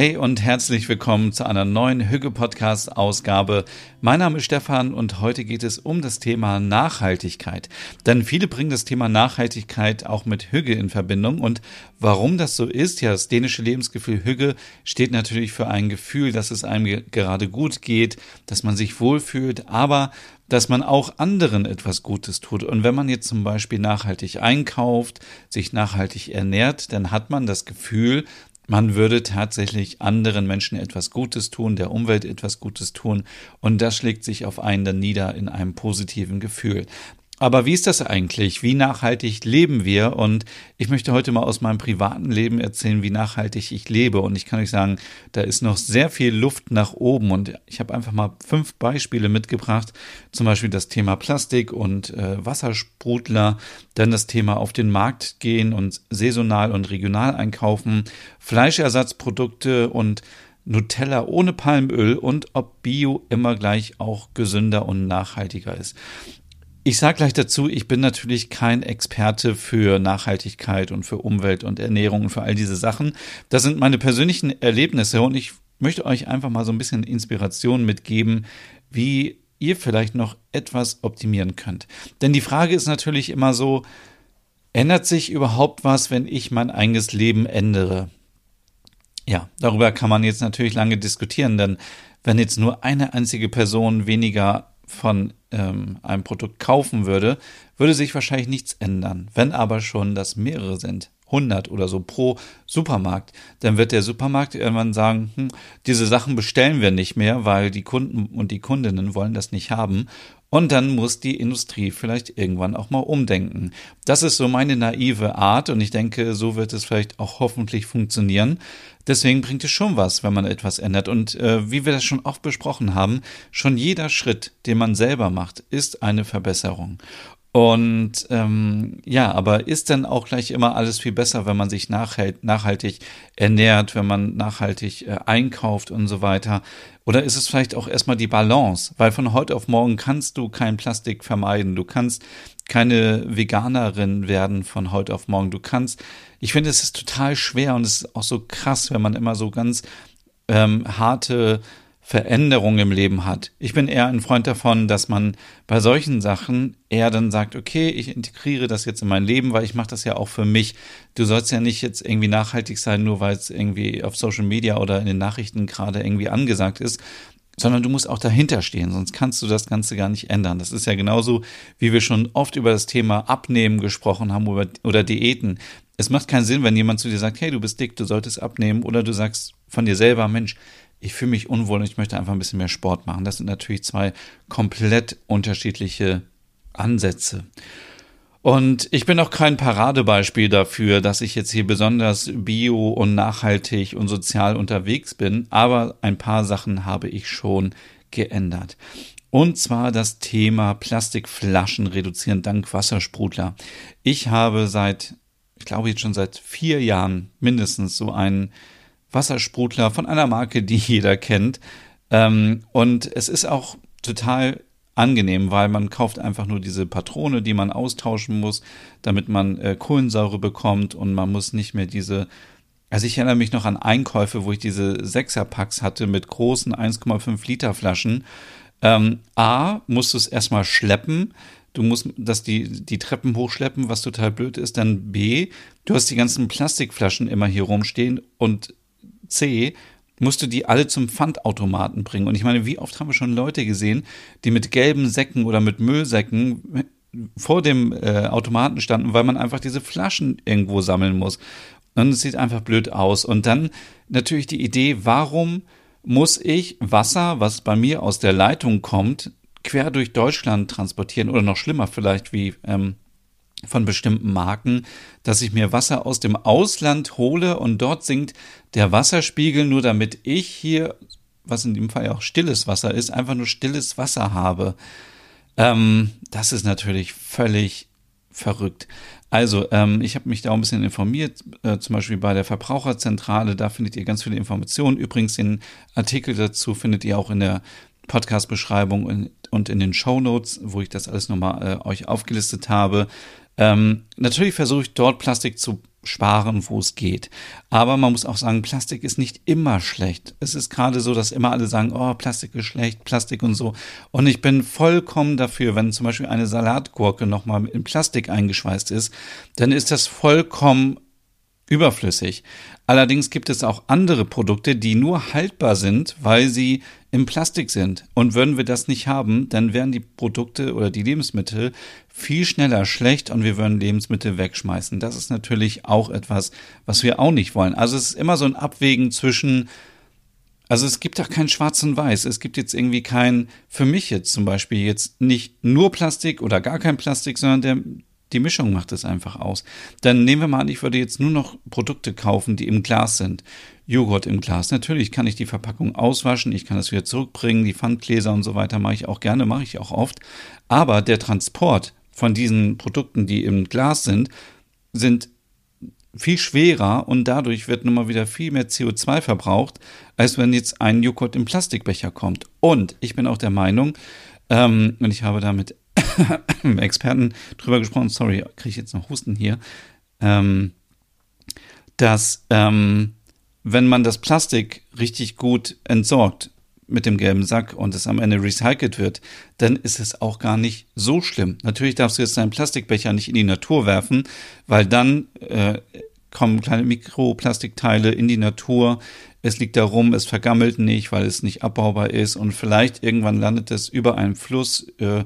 Hey und herzlich willkommen zu einer neuen Hüge Podcast Ausgabe. Mein Name ist Stefan und heute geht es um das Thema Nachhaltigkeit. Denn viele bringen das Thema Nachhaltigkeit auch mit Hüge in Verbindung und warum das so ist, ja, das dänische Lebensgefühl Hüge steht natürlich für ein Gefühl, dass es einem gerade gut geht, dass man sich wohlfühlt, aber dass man auch anderen etwas Gutes tut. Und wenn man jetzt zum Beispiel nachhaltig einkauft, sich nachhaltig ernährt, dann hat man das Gefühl, man würde tatsächlich anderen Menschen etwas Gutes tun, der Umwelt etwas Gutes tun und das schlägt sich auf einen dann nieder in einem positiven Gefühl. Aber wie ist das eigentlich? Wie nachhaltig leben wir? Und ich möchte heute mal aus meinem privaten Leben erzählen, wie nachhaltig ich lebe. Und ich kann euch sagen, da ist noch sehr viel Luft nach oben. Und ich habe einfach mal fünf Beispiele mitgebracht. Zum Beispiel das Thema Plastik und äh, Wassersprudler, dann das Thema auf den Markt gehen und saisonal und regional einkaufen, Fleischersatzprodukte und Nutella ohne Palmöl und ob Bio immer gleich auch gesünder und nachhaltiger ist. Ich sage gleich dazu, ich bin natürlich kein Experte für Nachhaltigkeit und für Umwelt und Ernährung und für all diese Sachen. Das sind meine persönlichen Erlebnisse und ich möchte euch einfach mal so ein bisschen Inspiration mitgeben, wie ihr vielleicht noch etwas optimieren könnt. Denn die Frage ist natürlich immer so, ändert sich überhaupt was, wenn ich mein eigenes Leben ändere? Ja, darüber kann man jetzt natürlich lange diskutieren, denn wenn jetzt nur eine einzige Person weniger von ähm, einem Produkt kaufen würde, würde sich wahrscheinlich nichts ändern. Wenn aber schon das mehrere sind, 100 oder so pro Supermarkt, dann wird der Supermarkt irgendwann sagen, hm, diese Sachen bestellen wir nicht mehr, weil die Kunden und die Kundinnen wollen das nicht haben. Und dann muss die Industrie vielleicht irgendwann auch mal umdenken. Das ist so meine naive Art und ich denke, so wird es vielleicht auch hoffentlich funktionieren. Deswegen bringt es schon was, wenn man etwas ändert. Und äh, wie wir das schon oft besprochen haben, schon jeder Schritt, den man selber macht, ist eine Verbesserung. Und ähm, ja, aber ist dann auch gleich immer alles viel besser, wenn man sich nachhalt, nachhaltig ernährt, wenn man nachhaltig äh, einkauft und so weiter? Oder ist es vielleicht auch erstmal die Balance? Weil von heute auf morgen kannst du kein Plastik vermeiden. Du kannst keine Veganerin werden von heute auf morgen. Du kannst, ich finde, es ist total schwer und es ist auch so krass, wenn man immer so ganz ähm, harte Veränderung im Leben hat. Ich bin eher ein Freund davon, dass man bei solchen Sachen eher dann sagt, okay, ich integriere das jetzt in mein Leben, weil ich mache das ja auch für mich. Du sollst ja nicht jetzt irgendwie nachhaltig sein, nur weil es irgendwie auf Social Media oder in den Nachrichten gerade irgendwie angesagt ist, sondern du musst auch dahinter stehen, sonst kannst du das Ganze gar nicht ändern. Das ist ja genauso, wie wir schon oft über das Thema Abnehmen gesprochen haben oder, oder Diäten. Es macht keinen Sinn, wenn jemand zu dir sagt, hey, du bist dick, du solltest abnehmen, oder du sagst von dir selber, Mensch, ich fühle mich unwohl und ich möchte einfach ein bisschen mehr Sport machen. Das sind natürlich zwei komplett unterschiedliche Ansätze. Und ich bin auch kein Paradebeispiel dafür, dass ich jetzt hier besonders bio und nachhaltig und sozial unterwegs bin, aber ein paar Sachen habe ich schon geändert. Und zwar das Thema Plastikflaschen reduzieren dank Wassersprudler. Ich habe seit, ich glaube jetzt schon seit vier Jahren mindestens so einen Wassersprudler von einer Marke, die jeder kennt. Ähm, und es ist auch total angenehm, weil man kauft einfach nur diese Patrone, die man austauschen muss, damit man äh, Kohlensäure bekommt und man muss nicht mehr diese also ich erinnere mich noch an Einkäufe, wo ich diese Sechserpacks hatte mit großen 1,5 Liter Flaschen. Ähm, A, musst du es erstmal schleppen. Du musst das die, die Treppen hochschleppen, was total blöd ist. Dann B, du hast die ganzen Plastikflaschen immer hier rumstehen und C, musst du die alle zum Pfandautomaten bringen. Und ich meine, wie oft haben wir schon Leute gesehen, die mit gelben Säcken oder mit Müllsäcken vor dem äh, Automaten standen, weil man einfach diese Flaschen irgendwo sammeln muss. Und es sieht einfach blöd aus. Und dann natürlich die Idee, warum muss ich Wasser, was bei mir aus der Leitung kommt, quer durch Deutschland transportieren oder noch schlimmer vielleicht wie ähm, von bestimmten Marken, dass ich mir Wasser aus dem Ausland hole und dort sinkt der Wasserspiegel nur damit ich hier, was in dem Fall ja auch stilles Wasser ist, einfach nur stilles Wasser habe. Ähm, das ist natürlich völlig verrückt. Also, ähm, ich habe mich da auch ein bisschen informiert, äh, zum Beispiel bei der Verbraucherzentrale, da findet ihr ganz viele Informationen. Übrigens, den Artikel dazu findet ihr auch in der Podcast-Beschreibung und in den Show Notes, wo ich das alles nochmal äh, euch aufgelistet habe. Ähm, natürlich versuche ich dort Plastik zu sparen, wo es geht. Aber man muss auch sagen, Plastik ist nicht immer schlecht. Es ist gerade so, dass immer alle sagen, oh, Plastik ist schlecht, Plastik und so. Und ich bin vollkommen dafür, wenn zum Beispiel eine Salatgurke nochmal in Plastik eingeschweißt ist, dann ist das vollkommen überflüssig. Allerdings gibt es auch andere Produkte, die nur haltbar sind, weil sie im Plastik sind. Und würden wir das nicht haben, dann wären die Produkte oder die Lebensmittel viel schneller schlecht und wir würden Lebensmittel wegschmeißen. Das ist natürlich auch etwas, was wir auch nicht wollen. Also es ist immer so ein Abwägen zwischen also es gibt auch kein Schwarz und Weiß. Es gibt jetzt irgendwie kein, für mich jetzt zum Beispiel jetzt nicht nur Plastik oder gar kein Plastik, sondern der, die Mischung macht es einfach aus. Dann nehmen wir mal an, ich würde jetzt nur noch Produkte kaufen, die im Glas sind. Joghurt im Glas. Natürlich kann ich die Verpackung auswaschen, ich kann es wieder zurückbringen, die Pfandgläser und so weiter mache ich auch gerne, mache ich auch oft. Aber der Transport von diesen Produkten, die im Glas sind, sind viel schwerer und dadurch wird nun mal wieder viel mehr CO2 verbraucht, als wenn jetzt ein Joghurt im Plastikbecher kommt. Und ich bin auch der Meinung, ähm, und ich habe damit Experten drüber gesprochen, sorry, kriege ich jetzt noch Husten hier, ähm, dass ähm, wenn man das Plastik richtig gut entsorgt mit dem gelben Sack und es am Ende recycelt wird, dann ist es auch gar nicht so schlimm. Natürlich darfst du jetzt deinen Plastikbecher nicht in die Natur werfen, weil dann äh, kommen kleine Mikroplastikteile in die Natur. Es liegt da rum, es vergammelt nicht, weil es nicht abbaubar ist und vielleicht irgendwann landet es über einem Fluss äh,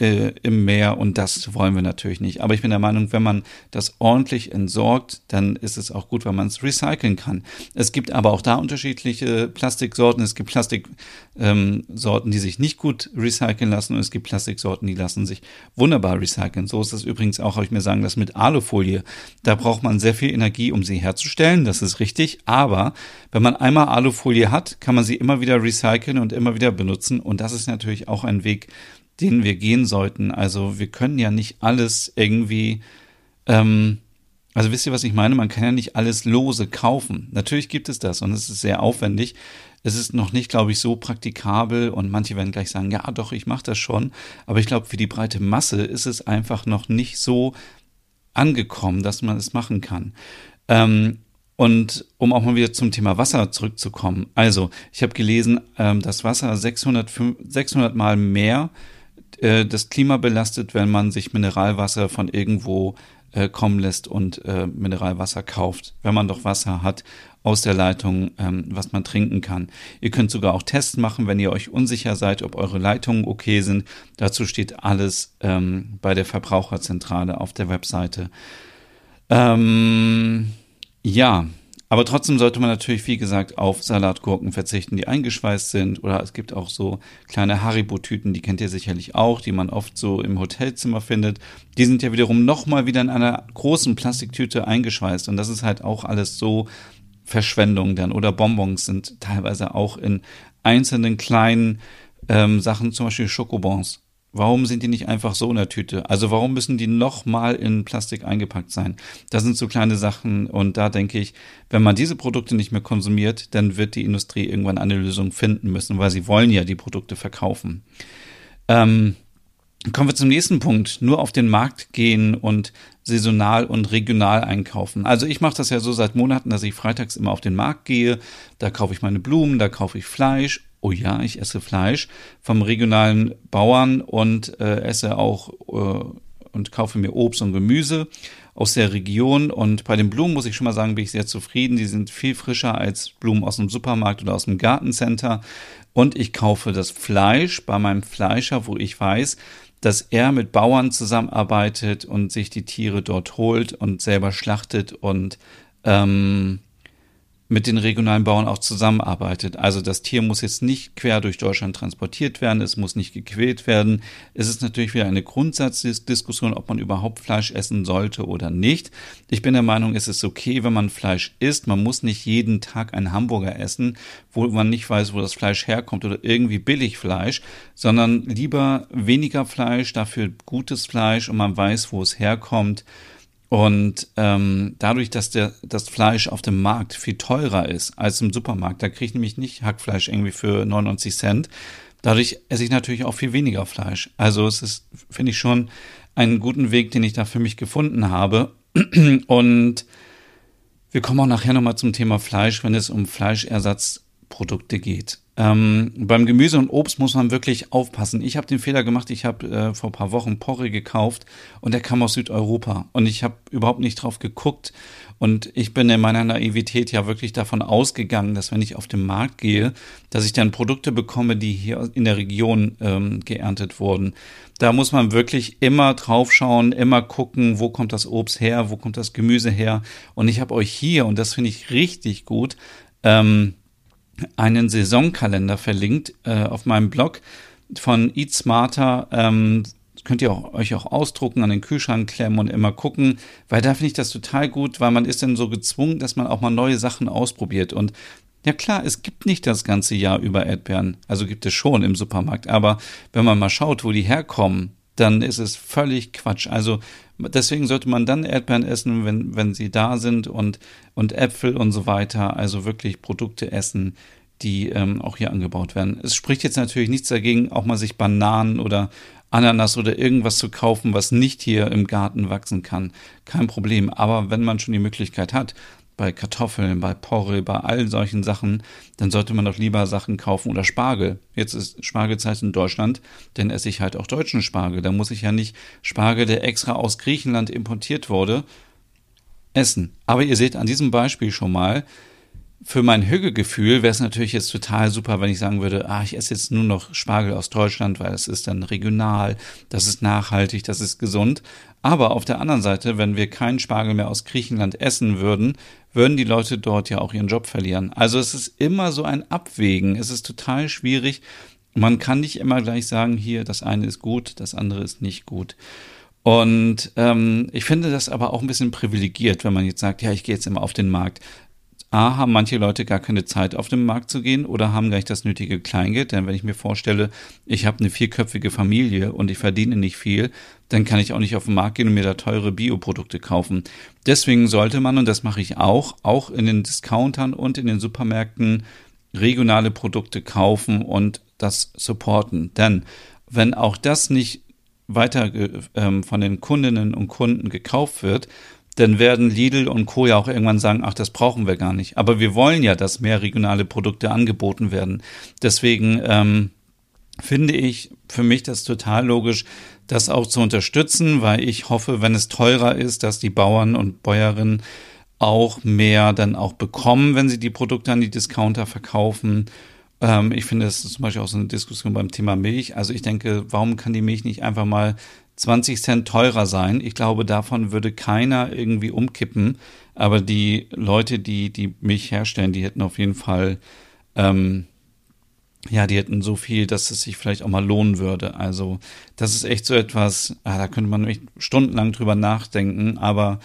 äh, im Meer und das wollen wir natürlich nicht. Aber ich bin der Meinung, wenn man das ordentlich entsorgt, dann ist es auch gut, wenn man es recyceln kann. Es gibt aber auch da unterschiedliche Plastiksorten. Es gibt Plastiksorten, ähm, die sich nicht gut recyceln lassen und es gibt Plastiksorten, die lassen sich wunderbar recyceln. So ist es übrigens auch, habe ich mir sagen lassen, mit Alufolie. Da braucht man sehr viel Energie, um sie herzustellen. Das ist richtig. Aber wenn man einmal Alufolie hat, kann man sie immer wieder recyceln und immer wieder benutzen. Und das ist natürlich auch ein Weg, den wir gehen sollten. Also wir können ja nicht alles irgendwie, ähm, also wisst ihr, was ich meine? Man kann ja nicht alles lose kaufen. Natürlich gibt es das und es ist sehr aufwendig. Es ist noch nicht, glaube ich, so praktikabel und manche werden gleich sagen, ja doch, ich mache das schon. Aber ich glaube, für die breite Masse ist es einfach noch nicht so angekommen, dass man es machen kann. Ähm, und um auch mal wieder zum Thema Wasser zurückzukommen. Also, ich habe gelesen, ähm, dass Wasser 600, 600 Mal mehr das Klima belastet, wenn man sich Mineralwasser von irgendwo äh, kommen lässt und äh, Mineralwasser kauft, wenn man doch Wasser hat aus der Leitung, ähm, was man trinken kann. Ihr könnt sogar auch Tests machen, wenn ihr euch unsicher seid, ob eure Leitungen okay sind. Dazu steht alles ähm, bei der Verbraucherzentrale auf der Webseite. Ähm, ja, aber trotzdem sollte man natürlich, wie gesagt, auf Salatgurken verzichten, die eingeschweißt sind. Oder es gibt auch so kleine Haribo-Tüten, die kennt ihr sicherlich auch, die man oft so im Hotelzimmer findet. Die sind ja wiederum nochmal wieder in einer großen Plastiktüte eingeschweißt. Und das ist halt auch alles so Verschwendung dann. Oder Bonbons sind teilweise auch in einzelnen kleinen ähm, Sachen, zum Beispiel Schokobons Warum sind die nicht einfach so in der Tüte? Also warum müssen die nochmal in Plastik eingepackt sein? Das sind so kleine Sachen und da denke ich, wenn man diese Produkte nicht mehr konsumiert, dann wird die Industrie irgendwann eine Lösung finden müssen, weil sie wollen ja die Produkte verkaufen. Ähm, kommen wir zum nächsten Punkt. Nur auf den Markt gehen und saisonal und regional einkaufen. Also ich mache das ja so seit Monaten, dass ich freitags immer auf den Markt gehe. Da kaufe ich meine Blumen, da kaufe ich Fleisch oh ja, ich esse Fleisch vom regionalen Bauern und äh, esse auch äh, und kaufe mir Obst und Gemüse aus der Region. Und bei den Blumen muss ich schon mal sagen, bin ich sehr zufrieden. Die sind viel frischer als Blumen aus dem Supermarkt oder aus dem Gartencenter. Und ich kaufe das Fleisch bei meinem Fleischer, wo ich weiß, dass er mit Bauern zusammenarbeitet und sich die Tiere dort holt und selber schlachtet und ähm, mit den regionalen Bauern auch zusammenarbeitet. Also das Tier muss jetzt nicht quer durch Deutschland transportiert werden, es muss nicht gequält werden. Es ist natürlich wieder eine Grundsatzdiskussion, ob man überhaupt Fleisch essen sollte oder nicht. Ich bin der Meinung, es ist okay, wenn man Fleisch isst. Man muss nicht jeden Tag einen Hamburger essen, wo man nicht weiß, wo das Fleisch herkommt oder irgendwie Billigfleisch, sondern lieber weniger Fleisch, dafür gutes Fleisch und man weiß, wo es herkommt Und ähm, dadurch, dass der, das Fleisch auf dem Markt viel teurer ist als im Supermarkt, da kriege ich nämlich nicht Hackfleisch irgendwie für 99 Cent. Dadurch esse ich natürlich auch viel weniger Fleisch. Also es ist, finde ich schon, einen guten Weg, den ich da für mich gefunden habe. Und wir kommen auch nachher nochmal zum Thema Fleisch, wenn es um Fleischersatzprodukte geht. Ähm, beim Gemüse und Obst muss man wirklich aufpassen. Ich habe den Fehler gemacht, ich habe äh, vor paar Wochen Porre gekauft und der kam aus Südeuropa und ich habe überhaupt nicht drauf geguckt und ich bin in meiner Naivität ja wirklich davon ausgegangen, dass wenn ich auf den Markt gehe, dass ich dann Produkte bekomme, die hier in der Region ähm, geerntet wurden. Da muss man wirklich immer drauf schauen, immer gucken, wo kommt das Obst her, wo kommt das Gemüse her. Und ich habe euch hier, und das finde ich richtig gut, ähm, einen Saisonkalender verlinkt äh, auf meinem Blog von Eat Smarter. Ähm, könnt ihr auch, euch auch ausdrucken, an den Kühlschrank klemmen und immer gucken, weil da finde ich das total gut, weil man ist dann so gezwungen, dass man auch mal neue Sachen ausprobiert. Und ja klar, es gibt nicht das ganze Jahr über Erdbeeren, also gibt es schon im Supermarkt, aber wenn man mal schaut, wo die herkommen, dann ist es völlig Quatsch. Also deswegen sollte man dann Erdbeeren essen, wenn, wenn sie da sind und, und Äpfel und so weiter. Also wirklich Produkte essen, die ähm, auch hier angebaut werden. Es spricht jetzt natürlich nichts dagegen, auch mal sich Bananen oder Ananas oder irgendwas zu kaufen, was nicht hier im Garten wachsen kann. Kein Problem. Aber wenn man schon die Möglichkeit hat, bei Kartoffeln, bei Porree, bei all solchen Sachen, dann sollte man doch lieber Sachen kaufen oder Spargel. Jetzt ist Spargelzeit in Deutschland, dann esse ich halt auch deutschen Spargel. Da muss ich ja nicht Spargel, der extra aus Griechenland importiert wurde, essen. Aber ihr seht an diesem Beispiel schon mal, für mein Hügelgefühl wäre es natürlich jetzt total super, wenn ich sagen würde, ah, ich esse jetzt nur noch Spargel aus Deutschland, weil es ist dann regional, das ist nachhaltig, das ist gesund. Aber auf der anderen Seite, wenn wir keinen Spargel mehr aus Griechenland essen würden, würden die Leute dort ja auch ihren Job verlieren. Also es ist immer so ein Abwägen. Es ist total schwierig. Man kann nicht immer gleich sagen, hier, das eine ist gut, das andere ist nicht gut. Und ähm, ich finde das aber auch ein bisschen privilegiert, wenn man jetzt sagt, ja, ich gehe jetzt immer auf den Markt. A, haben manche Leute gar keine Zeit, auf den Markt zu gehen oder haben gar nicht das nötige Kleingeld. Denn wenn ich mir vorstelle, ich habe eine vierköpfige Familie und ich verdiene nicht viel, dann kann ich auch nicht auf den Markt gehen und mir da teure Bioprodukte kaufen. Deswegen sollte man, und das mache ich auch, auch in den Discountern und in den Supermärkten regionale Produkte kaufen und das supporten. Denn wenn auch das nicht weiter ähm, von den Kundinnen und Kunden gekauft wird, dann werden Lidl und Co. ja auch irgendwann sagen, ach, das brauchen wir gar nicht. Aber wir wollen ja, dass mehr regionale Produkte angeboten werden. Deswegen ähm, finde ich für mich das total logisch, das auch zu unterstützen, weil ich hoffe, wenn es teurer ist, dass die Bauern und Bäuerinnen auch mehr dann auch bekommen, wenn sie die Produkte an die Discounter verkaufen. Ähm, ich finde, das ist zum Beispiel auch so eine Diskussion beim Thema Milch. Also ich denke, warum kann die Milch nicht einfach mal 20 Cent teurer sein. Ich glaube, davon würde keiner irgendwie umkippen. Aber die Leute, die die Milch herstellen, die hätten auf jeden Fall, ähm, ja, die hätten so viel, dass es sich vielleicht auch mal lohnen würde. Also das ist echt so etwas, ah, da könnte man echt stundenlang drüber nachdenken. Aber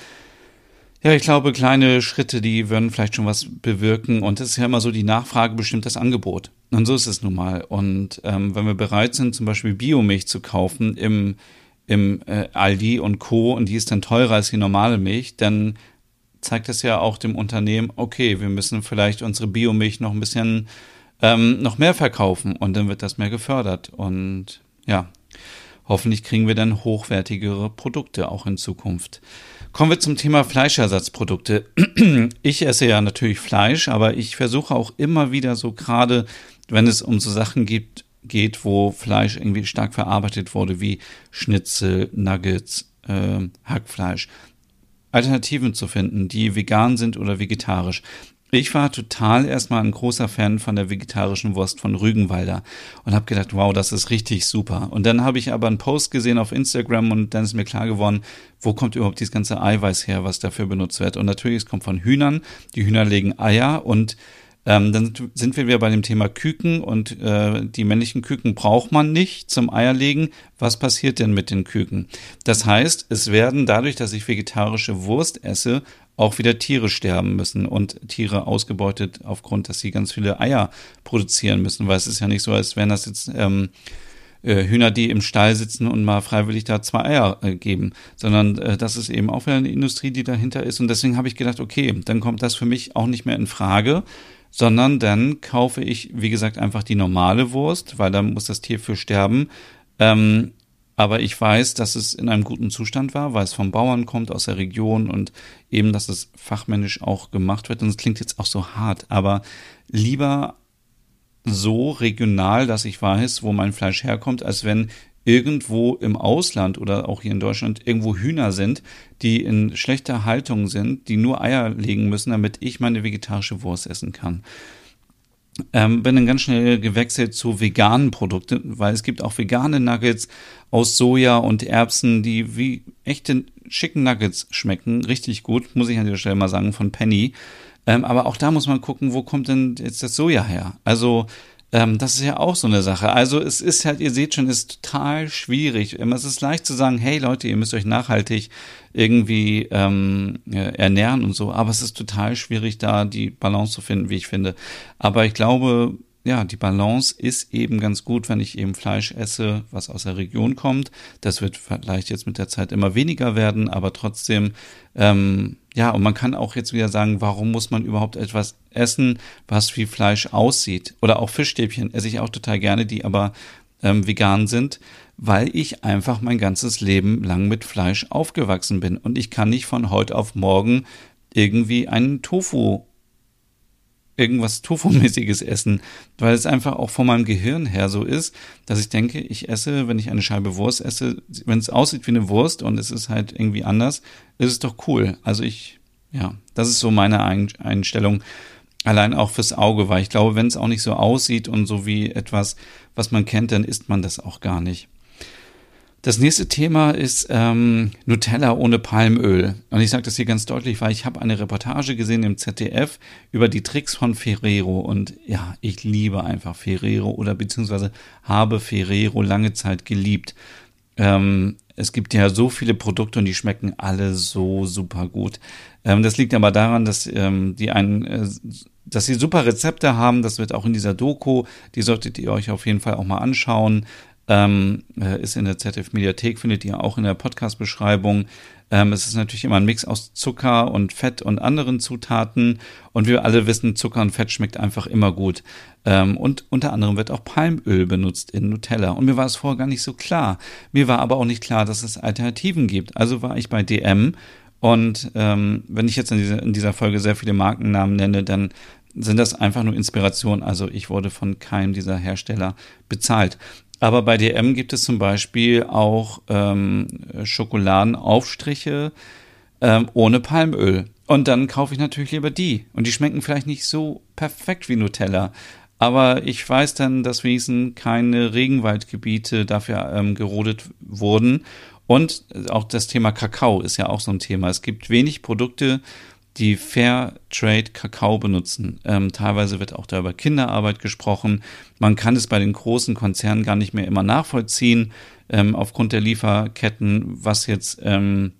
ja, ich glaube, kleine Schritte, die würden vielleicht schon was bewirken. Und es ist ja immer so, die Nachfrage bestimmt das Angebot. Und so ist es nun mal. Und ähm, wenn wir bereit sind, zum Beispiel Biomilch zu kaufen im im äh, Aldi und Co. und die ist dann teurer als die normale Milch, dann zeigt das ja auch dem Unternehmen, okay, wir müssen vielleicht unsere Biomilch noch ein bisschen ähm, noch mehr verkaufen und dann wird das mehr gefördert. Und ja, hoffentlich kriegen wir dann hochwertigere Produkte auch in Zukunft. Kommen wir zum Thema Fleischersatzprodukte. Ich esse ja natürlich Fleisch, aber ich versuche auch immer wieder so gerade, wenn es um so Sachen geht, geht, wo Fleisch irgendwie stark verarbeitet wurde, wie Schnitzel, Nuggets, äh, Hackfleisch. Alternativen zu finden, die vegan sind oder vegetarisch. Ich war total erstmal ein großer Fan von der vegetarischen Wurst von Rügenwalder und habe gedacht, wow, das ist richtig super. Und dann habe ich aber einen Post gesehen auf Instagram und dann ist mir klar geworden, wo kommt überhaupt dieses ganze Eiweiß her, was dafür benutzt wird. Und natürlich, es kommt von Hühnern. Die Hühner legen Eier und ähm, dann sind wir wieder bei dem Thema Küken und äh, die männlichen Küken braucht man nicht zum Eierlegen. Was passiert denn mit den Küken? Das heißt, es werden dadurch, dass ich vegetarische Wurst esse, auch wieder Tiere sterben müssen und Tiere ausgebeutet aufgrund, dass sie ganz viele Eier produzieren müssen, weil es ist ja nicht so, als wären das jetzt ähm, äh, Hühner, die im Stall sitzen und mal freiwillig da zwei Eier äh, geben, sondern äh, das ist eben auch wieder eine Industrie, die dahinter ist. Und deswegen habe ich gedacht, okay, dann kommt das für mich auch nicht mehr in Frage, sondern dann kaufe ich, wie gesagt, einfach die normale Wurst, weil da muss das Tier für sterben. Ähm, aber ich weiß, dass es in einem guten Zustand war, weil es vom Bauern kommt, aus der Region und eben, dass es fachmännisch auch gemacht wird. Und es klingt jetzt auch so hart, aber lieber so regional, dass ich weiß, wo mein Fleisch herkommt, als wenn irgendwo im Ausland oder auch hier in Deutschland irgendwo Hühner sind, die in schlechter Haltung sind, die nur Eier legen müssen, damit ich meine vegetarische Wurst essen kann. Ähm, bin dann ganz schnell gewechselt zu veganen Produkten, weil es gibt auch vegane Nuggets aus Soja und Erbsen, die wie echte schicken Nuggets schmecken. Richtig gut, muss ich an dieser Stelle mal sagen, von Penny. Ähm, aber auch da muss man gucken, wo kommt denn jetzt das Soja her? Also ähm, das ist ja auch so eine Sache. Also es ist halt, ihr seht schon, ist total schwierig. Ähm, es ist leicht zu sagen, hey Leute, ihr müsst euch nachhaltig irgendwie ähm, ernähren und so, aber es ist total schwierig, da die Balance zu finden, wie ich finde. Aber ich glaube, ja, die Balance ist eben ganz gut, wenn ich eben Fleisch esse, was aus der Region kommt. Das wird vielleicht jetzt mit der Zeit immer weniger werden, aber trotzdem, ähm, ja, und man kann auch jetzt wieder sagen, warum muss man überhaupt etwas essen, was wie Fleisch aussieht? Oder auch Fischstäbchen esse ich auch total gerne, die aber ähm, vegan sind, weil ich einfach mein ganzes Leben lang mit Fleisch aufgewachsen bin. Und ich kann nicht von heute auf morgen irgendwie einen Tofu irgendwas Tofu-mäßiges essen, weil es einfach auch von meinem Gehirn her so ist, dass ich denke, ich esse, wenn ich eine Scheibe Wurst esse, wenn es aussieht wie eine Wurst und es ist halt irgendwie anders, ist es doch cool. Also ich, ja, das ist so meine Einstellung. Allein auch fürs Auge, weil ich glaube, wenn es auch nicht so aussieht und so wie etwas, was man kennt, dann isst man das auch gar nicht. Das nächste Thema ist ähm, Nutella ohne Palmöl. Und ich sage das hier ganz deutlich, weil ich habe eine Reportage gesehen im ZDF über die Tricks von Ferrero. Und ja, ich liebe einfach Ferrero oder beziehungsweise habe Ferrero lange Zeit geliebt. Ähm, es gibt ja so viele Produkte und die schmecken alle so super gut. Ähm, das liegt aber daran, dass ähm, die einen, äh, dass sie super Rezepte haben. Das wird auch in dieser Doku, die solltet ihr euch auf jeden Fall auch mal anschauen. Ähm, äh, ist in der ZDF Mediathek, findet ihr auch in der Podcast-Beschreibung. Ähm, es ist natürlich immer ein Mix aus Zucker und Fett und anderen Zutaten. Und wir alle wissen, Zucker und Fett schmeckt einfach immer gut. Ähm, und unter anderem wird auch Palmöl benutzt in Nutella. Und mir war es vorher gar nicht so klar. Mir war aber auch nicht klar, dass es Alternativen gibt. Also war ich bei DM. Und ähm, wenn ich jetzt in dieser, in dieser Folge sehr viele Markennamen nenne, dann sind das einfach nur Inspirationen. Also ich wurde von keinem dieser Hersteller bezahlt. Aber bei DM gibt es zum Beispiel auch ähm, Schokoladenaufstriche ähm, ohne Palmöl. Und dann kaufe ich natürlich lieber die. Und die schmecken vielleicht nicht so perfekt wie Nutella. Aber ich weiß dann, dass wenigstens keine Regenwaldgebiete dafür ähm, gerodet wurden. Und auch das Thema Kakao ist ja auch so ein Thema. Es gibt wenig Produkte, die Fair Trade Kakao benutzen. Ähm, teilweise wird auch da über Kinderarbeit gesprochen. Man kann es bei den großen Konzernen gar nicht mehr immer nachvollziehen, ähm, aufgrund der Lieferketten, was jetzt ähm,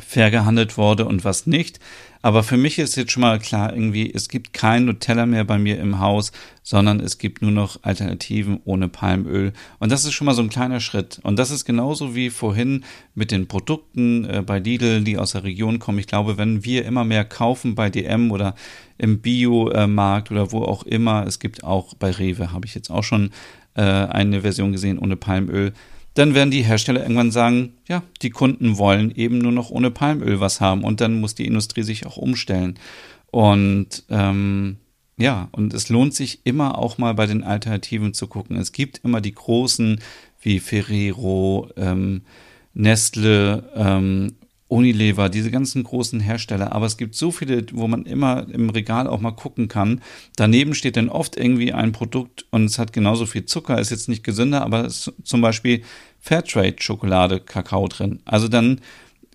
fair gehandelt wurde und was nicht. Aber für mich ist jetzt schon mal klar, irgendwie, es gibt kein Nutella mehr bei mir im Haus, sondern es gibt nur noch Alternativen ohne Palmöl. Und das ist schon mal so ein kleiner Schritt. Und das ist genauso wie vorhin mit den Produkten äh, bei Lidl, die aus der Region kommen. Ich glaube, wenn wir immer mehr kaufen bei DM oder im Biomarkt oder wo auch immer, es gibt auch bei Rewe, habe ich jetzt auch schon äh, eine Version gesehen ohne Palmöl dann werden die Hersteller irgendwann sagen, ja, die Kunden wollen eben nur noch ohne Palmöl was haben und dann muss die Industrie sich auch umstellen. Und ähm, ja, und es lohnt sich immer auch mal bei den Alternativen zu gucken. Es gibt immer die großen wie Ferrero, ähm, Nestle, ähm, Unilever, diese ganzen großen Hersteller, aber es gibt so viele, wo man immer im Regal auch mal gucken kann. Daneben steht dann oft irgendwie ein Produkt und es hat genauso viel Zucker, ist jetzt nicht gesünder, aber es ist zum Beispiel Fairtrade Schokolade, Kakao drin. Also dann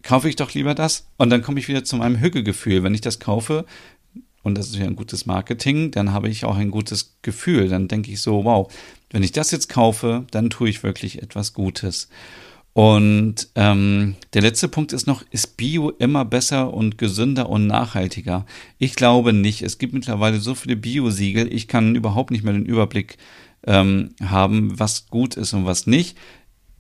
kaufe ich doch lieber das und dann komme ich wieder zu meinem Hügelgefühl. Wenn ich das kaufe, und das ist ja ein gutes Marketing, dann habe ich auch ein gutes Gefühl. Dann denke ich so, wow, wenn ich das jetzt kaufe, dann tue ich wirklich etwas Gutes. Und ähm, der letzte Punkt ist noch, ist Bio immer besser und gesünder und nachhaltiger? Ich glaube nicht. Es gibt mittlerweile so viele Bio-Siegel, ich kann überhaupt nicht mehr den Überblick ähm, haben, was gut ist und was nicht.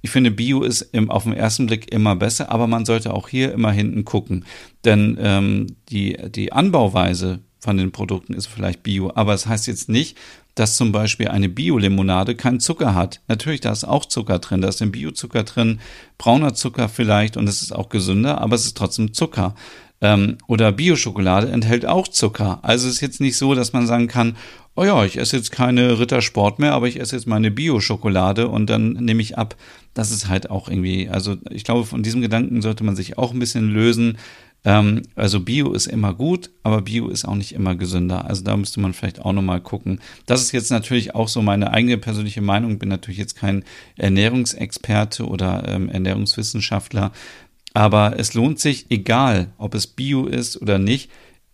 Ich finde, Bio ist im, auf den ersten Blick immer besser, aber man sollte auch hier immer hinten gucken. Denn ähm, die, die Anbauweise von den Produkten ist vielleicht Bio, aber es das heißt jetzt nicht, dass zum Beispiel eine Bio-Limonade keinen Zucker hat. Natürlich, da ist auch Zucker drin, da ist ein Biozucker drin, brauner Zucker vielleicht und es ist auch gesünder, aber es ist trotzdem Zucker. Ähm, oder Bio-Schokolade enthält auch Zucker. Also es ist jetzt nicht so, dass man sagen kann, oh ja, ich esse jetzt keine Rittersport mehr, aber ich esse jetzt meine Bio-Schokolade und dann nehme ich ab. Das ist halt auch irgendwie, also ich glaube, von diesem Gedanken sollte man sich auch ein bisschen lösen. Ähm, also Bio ist immer gut, aber Bio ist auch nicht immer gesünder. Also da müsste man vielleicht auch nochmal gucken. Das ist jetzt natürlich auch so meine eigene persönliche Meinung. Bin natürlich jetzt kein Ernährungsexperte oder ähm, Ernährungswissenschaftler. Aber es lohnt sich, egal ob es Bio ist oder nicht,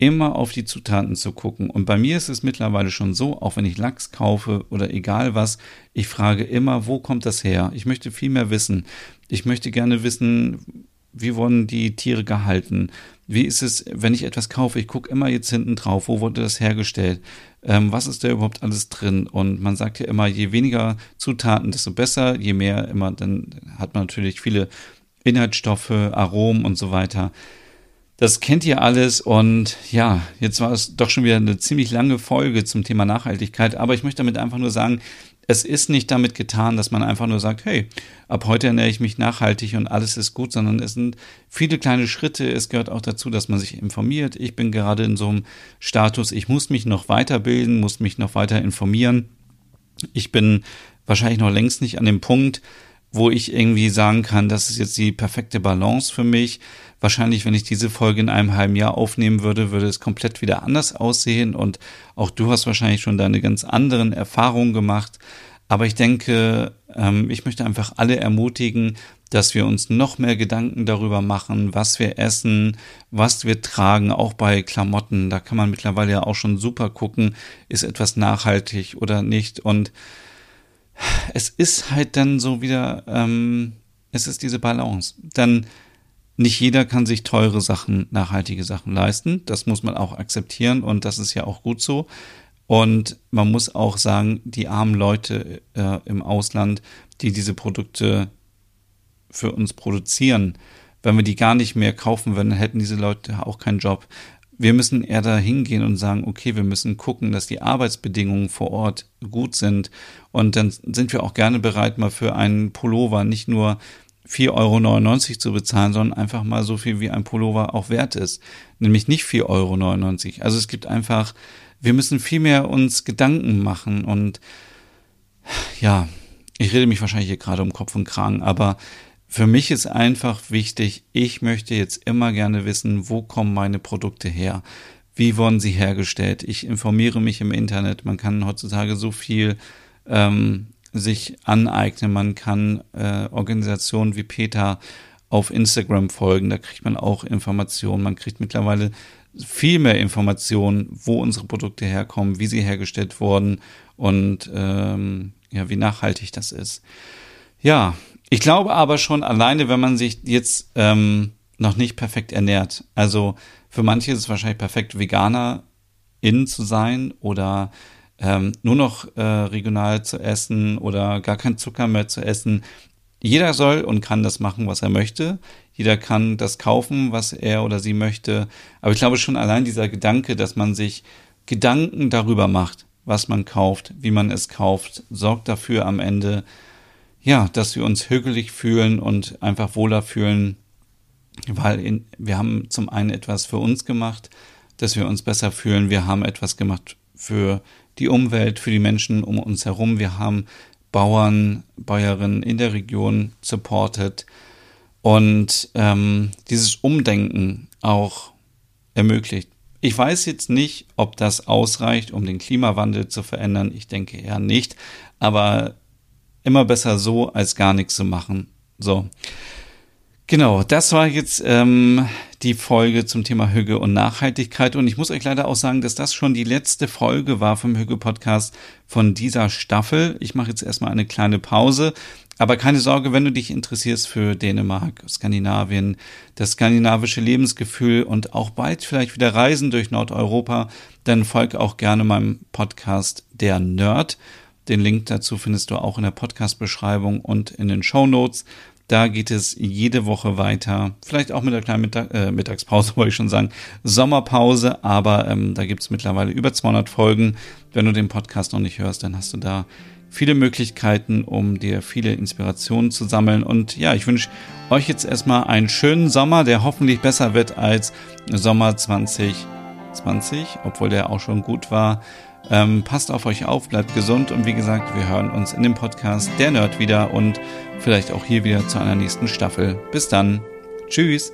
immer auf die Zutaten zu gucken. Und bei mir ist es mittlerweile schon so, auch wenn ich Lachs kaufe oder egal was, ich frage immer, wo kommt das her? Ich möchte viel mehr wissen. Ich möchte gerne wissen, wie wurden die Tiere gehalten? Wie ist es, wenn ich etwas kaufe? Ich gucke immer jetzt hinten drauf, wo wurde das hergestellt? Ähm, was ist da überhaupt alles drin? Und man sagt ja immer, je weniger Zutaten, desto besser. Je mehr immer, dann hat man natürlich viele Inhaltsstoffe, Aromen und so weiter. Das kennt ihr alles und ja, jetzt war es doch schon wieder eine ziemlich lange Folge zum Thema Nachhaltigkeit, aber ich möchte damit einfach nur sagen, es ist nicht damit getan, dass man einfach nur sagt, hey, ab heute ernähre ich mich nachhaltig und alles ist gut, sondern es sind viele kleine Schritte. Es gehört auch dazu, dass man sich informiert. Ich bin gerade in so einem Status, ich muss mich noch weiterbilden, muss mich noch weiter informieren. Ich bin wahrscheinlich noch längst nicht an dem Punkt, wo ich irgendwie sagen kann, das ist jetzt die perfekte Balance für mich. Wahrscheinlich, wenn ich diese Folge in einem halben Jahr aufnehmen würde, würde es komplett wieder anders aussehen und auch du hast wahrscheinlich schon deine ganz anderen Erfahrungen gemacht. Aber ich denke, ähm, ich möchte einfach alle ermutigen, dass wir uns noch mehr Gedanken darüber machen, was wir essen, was wir tragen, auch bei Klamotten. Da kann man mittlerweile ja auch schon super gucken, ist etwas nachhaltig oder nicht. Und es ist halt dann so wieder, ähm, es ist diese Balance. Dann nicht jeder kann sich teure Sachen, nachhaltige Sachen leisten. Das muss man auch akzeptieren und das ist ja auch gut so. Und man muss auch sagen, die armen Leute äh, im Ausland, die diese Produkte für uns produzieren, wenn wir die gar nicht mehr kaufen würden, hätten diese Leute auch keinen Job. Wir müssen eher da hingehen und sagen, okay, wir müssen gucken, dass die Arbeitsbedingungen vor Ort gut sind. Und dann sind wir auch gerne bereit, mal für einen Pullover nicht nur 4,99 Euro zu bezahlen, sondern einfach mal so viel, wie ein Pullover auch wert ist. Nämlich nicht 4,99 Euro. Also es gibt einfach, wir müssen viel mehr uns Gedanken machen und ja, ich rede mich wahrscheinlich hier gerade um Kopf und Kragen, aber für mich ist einfach wichtig, ich möchte jetzt immer gerne wissen, wo kommen meine Produkte her? Wie wurden sie hergestellt? Ich informiere mich im Internet. Man kann heutzutage so viel ähm, sich aneignen. Man kann äh, Organisationen wie Peter auf Instagram folgen. Da kriegt man auch Informationen. Man kriegt mittlerweile viel mehr Informationen, wo unsere Produkte herkommen, wie sie hergestellt wurden und ähm, ja, wie nachhaltig das ist. Ja, ich glaube aber schon alleine, wenn man sich jetzt ähm, noch nicht perfekt ernährt. Also für manche ist es wahrscheinlich perfekt, Veganer in zu sein oder ähm, nur noch äh, regional zu essen oder gar kein Zucker mehr zu essen. Jeder soll und kann das machen, was er möchte. Jeder kann das kaufen, was er oder sie möchte. Aber ich glaube schon allein dieser Gedanke, dass man sich Gedanken darüber macht, was man kauft, wie man es kauft, sorgt dafür am Ende, ja, dass wir uns hügelig fühlen und einfach wohler fühlen, weil in, wir haben zum einen etwas für uns gemacht, dass wir uns besser fühlen. Wir haben etwas gemacht für die Umwelt, für die Menschen um uns herum. Wir haben Bauern, Bäuerinnen in der Region supported und ähm, dieses Umdenken auch ermöglicht. Ich weiß jetzt nicht, ob das ausreicht, um den Klimawandel zu verändern. Ich denke eher nicht. Aber immer besser so, als gar nichts zu machen. So. Genau, das war jetzt ähm, die Folge zum Thema Hüge und Nachhaltigkeit. Und ich muss euch leider auch sagen, dass das schon die letzte Folge war vom Hüge-Podcast von dieser Staffel. Ich mache jetzt erstmal eine kleine Pause. Aber keine Sorge, wenn du dich interessierst für Dänemark, Skandinavien, das skandinavische Lebensgefühl und auch bald vielleicht wieder Reisen durch Nordeuropa, dann folg auch gerne meinem Podcast Der Nerd. Den Link dazu findest du auch in der Podcast-Beschreibung und in den Show Notes. Da geht es jede Woche weiter. Vielleicht auch mit der kleinen Mittag, äh, Mittagspause, wollte ich schon sagen. Sommerpause, aber ähm, da gibt es mittlerweile über 200 Folgen. Wenn du den Podcast noch nicht hörst, dann hast du da viele Möglichkeiten, um dir viele Inspirationen zu sammeln. Und ja, ich wünsche euch jetzt erstmal einen schönen Sommer, der hoffentlich besser wird als Sommer 2020, obwohl der auch schon gut war. Ähm, passt auf euch auf, bleibt gesund und wie gesagt, wir hören uns in dem Podcast Der Nerd wieder und vielleicht auch hier wieder zu einer nächsten Staffel. Bis dann. Tschüss.